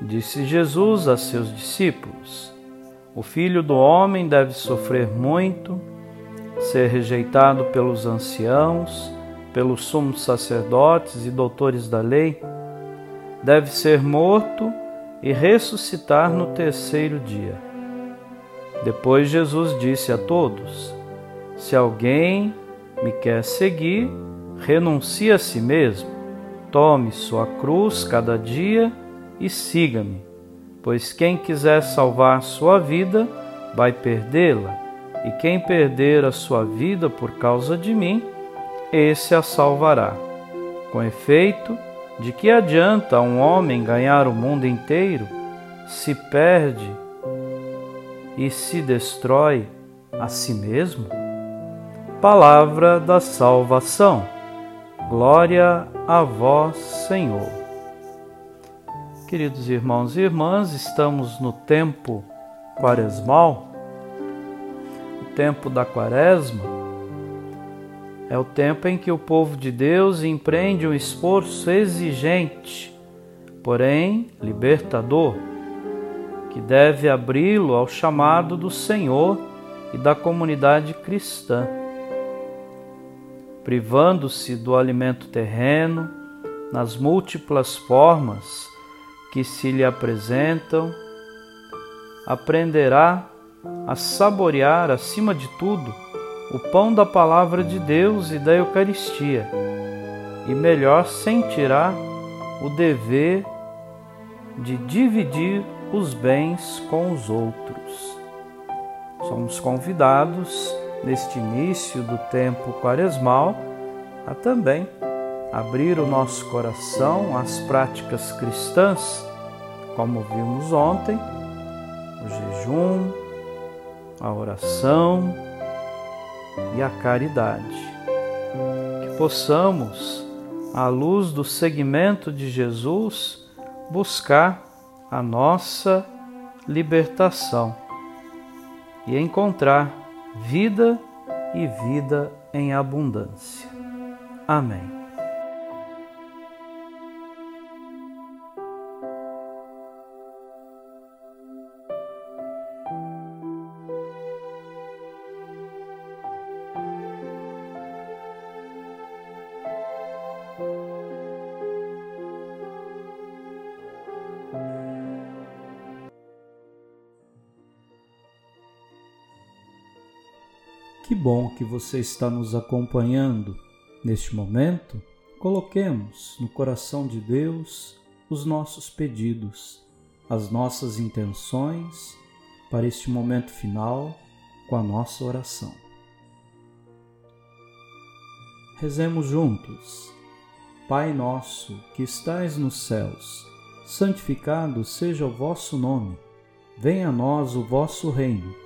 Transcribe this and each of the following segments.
Disse Jesus a seus discípulos: O filho do homem deve sofrer muito, ser rejeitado pelos anciãos, pelos sumos sacerdotes e doutores da lei, deve ser morto e ressuscitar no terceiro dia. Depois Jesus disse a todos: Se alguém me quer seguir, renuncie a si mesmo, tome sua cruz cada dia e siga-me, pois quem quiser salvar sua vida vai perdê-la, e quem perder a sua vida por causa de mim, esse a salvará. Com efeito, de que adianta um homem ganhar o mundo inteiro se perde e se destrói a si mesmo? Palavra da salvação. Glória a vós, Senhor. Queridos irmãos e irmãs, estamos no tempo quaresmal, o tempo da quaresma. É o tempo em que o povo de Deus empreende um esforço exigente, porém libertador, que deve abri-lo ao chamado do Senhor e da comunidade cristã, privando-se do alimento terreno nas múltiplas formas que se lhe apresentam, aprenderá a saborear, acima de tudo, o pão da palavra de Deus e da Eucaristia, e melhor sentirá o dever de dividir os bens com os outros. Somos convidados, neste início do tempo quaresmal, a também abrir o nosso coração às práticas cristãs, como vimos ontem, o jejum, a oração e a caridade. Que possamos, à luz do segmento de Jesus, buscar a nossa libertação e encontrar vida e vida em abundância. Amém. Que bom que você está nos acompanhando neste momento. Coloquemos no coração de Deus os nossos pedidos, as nossas intenções para este momento final com a nossa oração. Rezemos juntos. Pai nosso que estais nos céus, santificado seja o vosso nome. Venha a nós o vosso reino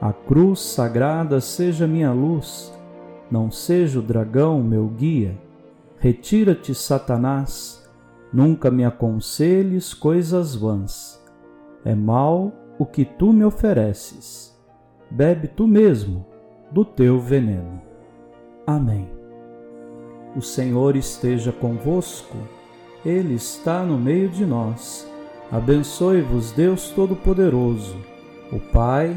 A cruz sagrada seja minha luz, não seja o dragão meu guia. Retira-te, Satanás, nunca me aconselhes coisas vãs. É mal o que tu me ofereces bebe tu mesmo do teu veneno. Amém. O Senhor esteja convosco, Ele está no meio de nós. Abençoe-vos, Deus Todo-Poderoso, o Pai,